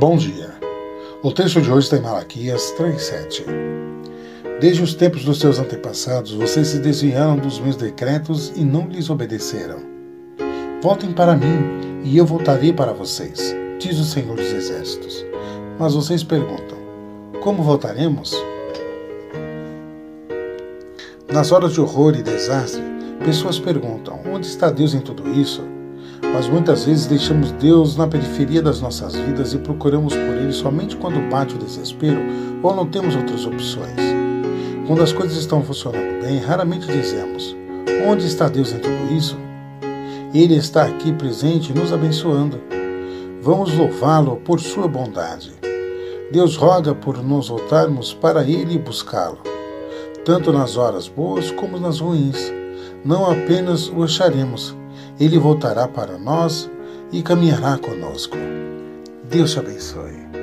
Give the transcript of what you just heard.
Bom dia. O texto de hoje está em Malaquias 3,7. Desde os tempos dos seus antepassados, vocês se desviaram dos meus decretos e não lhes obedeceram. Voltem para mim, e eu voltarei para vocês, diz o Senhor dos Exércitos. Mas vocês perguntam: como voltaremos? Nas horas de horror e desastre, pessoas perguntam: onde está Deus em tudo isso? Mas muitas vezes deixamos Deus na periferia das nossas vidas e procuramos por Ele somente quando bate o desespero ou não temos outras opções. Quando as coisas estão funcionando bem, raramente dizemos: Onde está Deus em tudo isso? Ele está aqui presente, nos abençoando. Vamos louvá-lo por sua bondade. Deus roga por nos voltarmos para Ele e buscá-lo, tanto nas horas boas como nas ruins. Não apenas o acharemos, ele voltará para nós e caminhará conosco. Deus te abençoe.